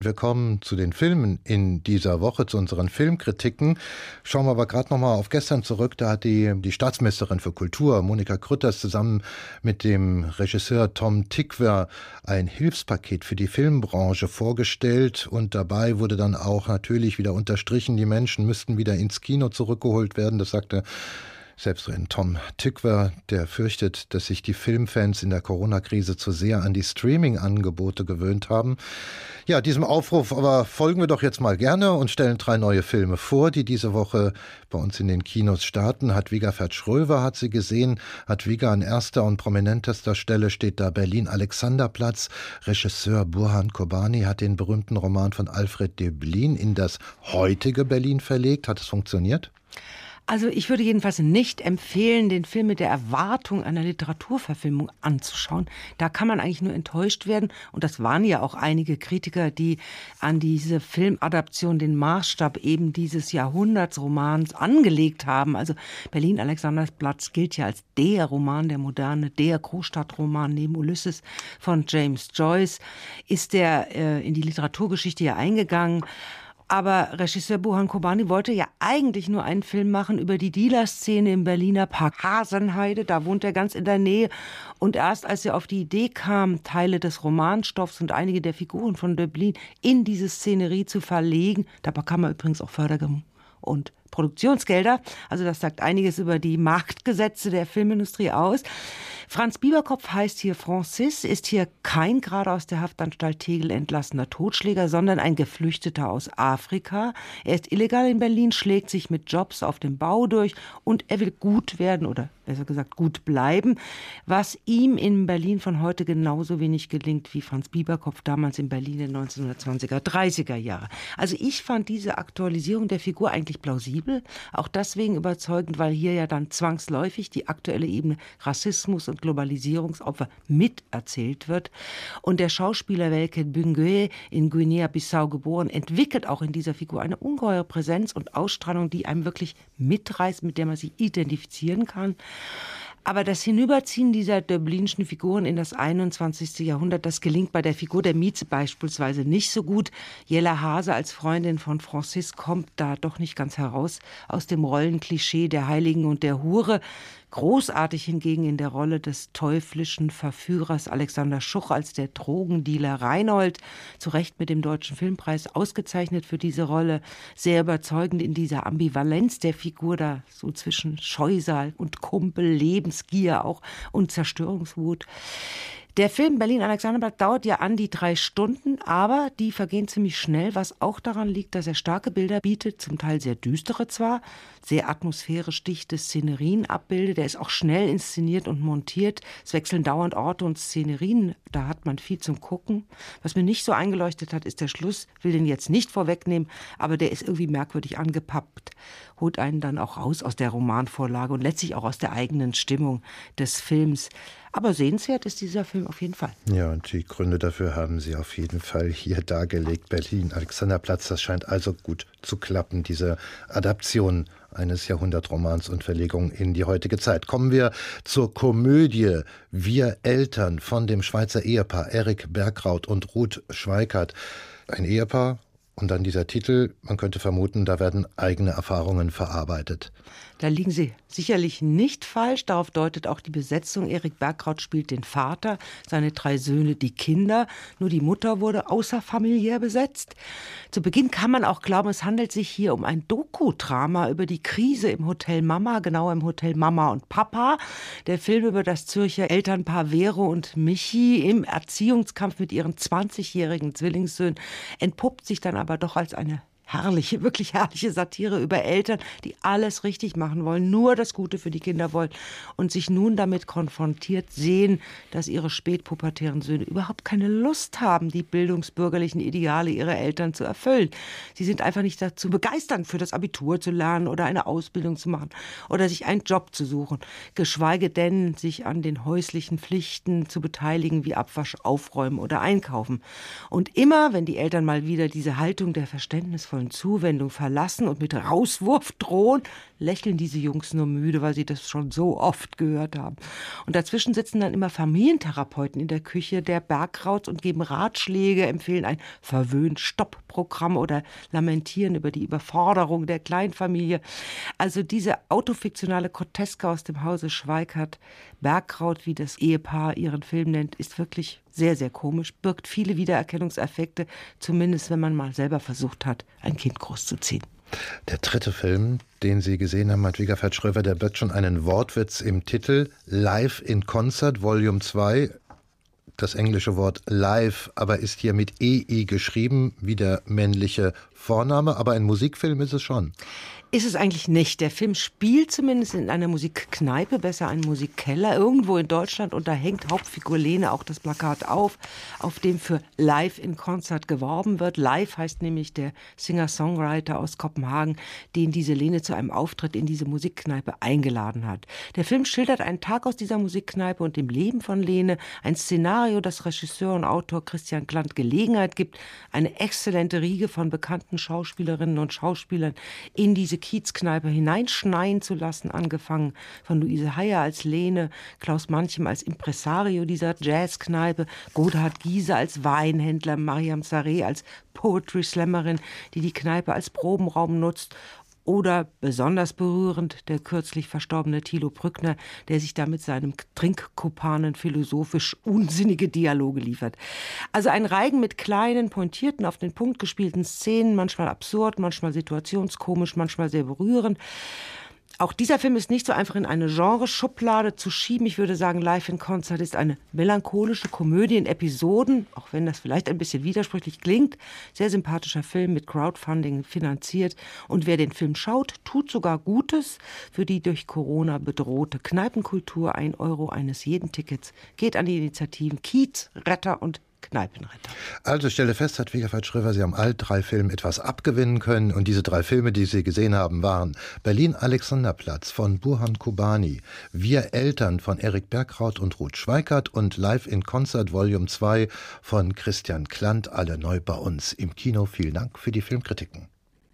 Wir kommen zu den Filmen in dieser Woche, zu unseren Filmkritiken. Schauen wir aber gerade noch mal auf gestern zurück. Da hat die, die Staatsministerin für Kultur, Monika Krütters, zusammen mit dem Regisseur Tom Tickwer ein Hilfspaket für die Filmbranche vorgestellt. Und dabei wurde dann auch natürlich wieder unterstrichen, die Menschen müssten wieder ins Kino zurückgeholt werden. Das sagte selbst wenn Tom Tückwer, der fürchtet, dass sich die Filmfans in der Corona-Krise zu sehr an die Streaming-Angebote gewöhnt haben. Ja, diesem Aufruf aber folgen wir doch jetzt mal gerne und stellen drei neue Filme vor, die diese Woche bei uns in den Kinos starten. Hadwiga Schröver hat sie gesehen. Hadwiga an erster und prominentester Stelle steht da Berlin Alexanderplatz. Regisseur Burhan Kobani hat den berühmten Roman von Alfred Deblin in das heutige Berlin verlegt. Hat es funktioniert? Also ich würde jedenfalls nicht empfehlen, den Film mit der Erwartung einer Literaturverfilmung anzuschauen. Da kann man eigentlich nur enttäuscht werden. Und das waren ja auch einige Kritiker, die an diese Filmadaption den Maßstab eben dieses Jahrhundertsromans angelegt haben. Also Berlin Alexanderplatz gilt ja als der Roman der Moderne, der Großstadtroman neben Ulysses von James Joyce. Ist der äh, in die Literaturgeschichte ja eingegangen. Aber Regisseur Buhan Kobani wollte ja eigentlich nur einen Film machen über die Dealer-Szene im Berliner Park Hasenheide. Da wohnt er ganz in der Nähe. Und erst als er auf die Idee kam, Teile des Romanstoffs und einige der Figuren von Döblin in diese Szenerie zu verlegen, da bekam er übrigens auch Förderung und Produktionsgelder. Also das sagt einiges über die Marktgesetze der Filmindustrie aus. Franz Bieberkopf heißt hier Francis, ist hier kein gerade aus der Haftanstalt Tegel entlassener Totschläger, sondern ein Geflüchteter aus Afrika. Er ist illegal in Berlin, schlägt sich mit Jobs auf dem Bau durch und er will gut werden oder besser gesagt gut bleiben, was ihm in Berlin von heute genauso wenig gelingt wie Franz Bieberkopf damals in Berlin in 1920er, 30er Jahre. Also ich fand diese Aktualisierung der Figur eigentlich plausibel, auch deswegen überzeugend, weil hier ja dann zwangsläufig die aktuelle Ebene Rassismus und Globalisierungsopfer miterzählt wird. Und der Schauspieler Welke Büngue, in Guinea-Bissau geboren, entwickelt auch in dieser Figur eine ungeheure Präsenz und Ausstrahlung, die einem wirklich mitreißt, mit der man sich identifizieren kann. Aber das Hinüberziehen dieser Döblinschen Figuren in das 21. Jahrhundert, das gelingt bei der Figur der Mieze beispielsweise nicht so gut. Jella Hase als Freundin von Francis kommt da doch nicht ganz heraus aus dem Rollenklischee der Heiligen und der Hure. Großartig hingegen in der Rolle des teuflischen Verführers Alexander Schuch als der Drogendealer Reinhold, zu Recht mit dem Deutschen Filmpreis ausgezeichnet für diese Rolle, sehr überzeugend in dieser Ambivalenz der Figur da so zwischen Scheusal und Kumpel, Lebensgier auch und Zerstörungswut. Der Film Berlin Alexanderblatt dauert ja an die drei Stunden, aber die vergehen ziemlich schnell, was auch daran liegt, dass er starke Bilder bietet, zum Teil sehr düstere zwar, sehr atmosphärisch dichte Szenerien abbildet. Er ist auch schnell inszeniert und montiert. Es wechseln dauernd Orte und Szenerien. Da hat man viel zum Gucken. Was mir nicht so eingeleuchtet hat, ist der Schluss. Will den jetzt nicht vorwegnehmen, aber der ist irgendwie merkwürdig angepappt. Holt einen dann auch raus aus der Romanvorlage und letztlich auch aus der eigenen Stimmung des Films. Aber sehenswert ist dieser Film auf jeden Fall. Ja, und die Gründe dafür haben Sie auf jeden Fall hier dargelegt. Berlin, Alexanderplatz, das scheint also gut zu klappen, diese Adaption eines Jahrhundertromans und Verlegung in die heutige Zeit. Kommen wir zur Komödie Wir Eltern von dem Schweizer Ehepaar Erik Bergraut und Ruth Schweikert. Ein Ehepaar und dann dieser Titel, man könnte vermuten, da werden eigene Erfahrungen verarbeitet. Da liegen Sie sicherlich nicht falsch. Darauf deutet auch die Besetzung. Erik Bergkraut spielt den Vater, seine drei Söhne die Kinder. Nur die Mutter wurde außerfamiliär besetzt. Zu Beginn kann man auch glauben, es handelt sich hier um ein Doku-Drama über die Krise im Hotel Mama, genau im Hotel Mama und Papa. Der Film über das Zürcher Elternpaar Vero und Michi im Erziehungskampf mit ihren 20-jährigen Zwillingssöhnen entpuppt sich dann aber doch als eine herrliche, wirklich herrliche Satire über Eltern, die alles richtig machen wollen, nur das Gute für die Kinder wollen und sich nun damit konfrontiert sehen, dass ihre spätpubertären Söhne überhaupt keine Lust haben, die bildungsbürgerlichen Ideale ihrer Eltern zu erfüllen. Sie sind einfach nicht dazu begeistert, für das Abitur zu lernen oder eine Ausbildung zu machen oder sich einen Job zu suchen, geschweige denn sich an den häuslichen Pflichten zu beteiligen, wie Abwasch, Aufräumen oder Einkaufen. Und immer, wenn die Eltern mal wieder diese Haltung der verständnisvollen liebevollen Zuwendung verlassen und mit Rauswurf drohen, lächeln diese Jungs nur müde, weil sie das schon so oft gehört haben. Und dazwischen sitzen dann immer Familientherapeuten in der Küche der Bergrauts und geben Ratschläge, empfehlen ein verwöhnt Stopp-Programm oder lamentieren über die Überforderung der Kleinfamilie. Also diese autofiktionale Groteske aus dem Hause Schweikart, Bergkraut, wie das Ehepaar ihren Film nennt, ist wirklich sehr, sehr komisch, birgt viele Wiedererkennungseffekte, zumindest wenn man mal selber versucht hat, ein Kind großzuziehen. Der dritte Film, den Sie gesehen haben, hat Schröver, der birgt schon einen Wortwitz im Titel Live in Concert, Volume 2. Das englische Wort live, aber ist hier mit EI geschrieben, wie der männliche Vorname, aber ein Musikfilm ist es schon. Ist es eigentlich nicht. Der Film spielt zumindest in einer Musikkneipe, besser ein Musikkeller, irgendwo in Deutschland und da hängt Hauptfigur Lene auch das Plakat auf, auf dem für Live in Konzert geworben wird. Live heißt nämlich der Singer-Songwriter aus Kopenhagen, den diese Lene zu einem Auftritt in diese Musikkneipe eingeladen hat. Der Film schildert einen Tag aus dieser Musikkneipe und dem Leben von Lene, ein Szenario, das Regisseur und Autor Christian Klant Gelegenheit gibt, eine exzellente Riege von bekannten Schauspielerinnen und Schauspielern in diese Kiezkneipe hineinschneien zu lassen, angefangen von Luise Heyer als Lene, Klaus Manchem als Impresario dieser Jazzkneipe, Godhard Giese als Weinhändler, Mariam Sareh als Poetry Slammerin, die die Kneipe als Probenraum nutzt oder besonders berührend der kürzlich verstorbene Thilo Brückner, der sich da mit seinem Trinkkumpanen philosophisch unsinnige Dialoge liefert. Also ein Reigen mit kleinen, pointierten, auf den Punkt gespielten Szenen, manchmal absurd, manchmal situationskomisch, manchmal sehr berührend. Auch dieser Film ist nicht so einfach in eine Genreschublade zu schieben. Ich würde sagen, Live in Concert ist eine melancholische Komödie in Episoden, auch wenn das vielleicht ein bisschen widersprüchlich klingt. Sehr sympathischer Film mit Crowdfunding finanziert. Und wer den Film schaut, tut sogar Gutes für die durch Corona bedrohte Kneipenkultur. Ein Euro eines jeden Tickets geht an die Initiativen Kiez, Retter und Kneipenretter. Also stelle fest, hat Wiegefeld Schröver, Sie haben all drei Filmen etwas abgewinnen können. Und diese drei Filme, die Sie gesehen haben, waren Berlin-Alexanderplatz von Burhan Kubani, Wir Eltern von Erik Bergraut und Ruth Schweikert und Live in Concert Volume 2 von Christian Klant, alle neu bei uns im Kino. Vielen Dank für die Filmkritiken.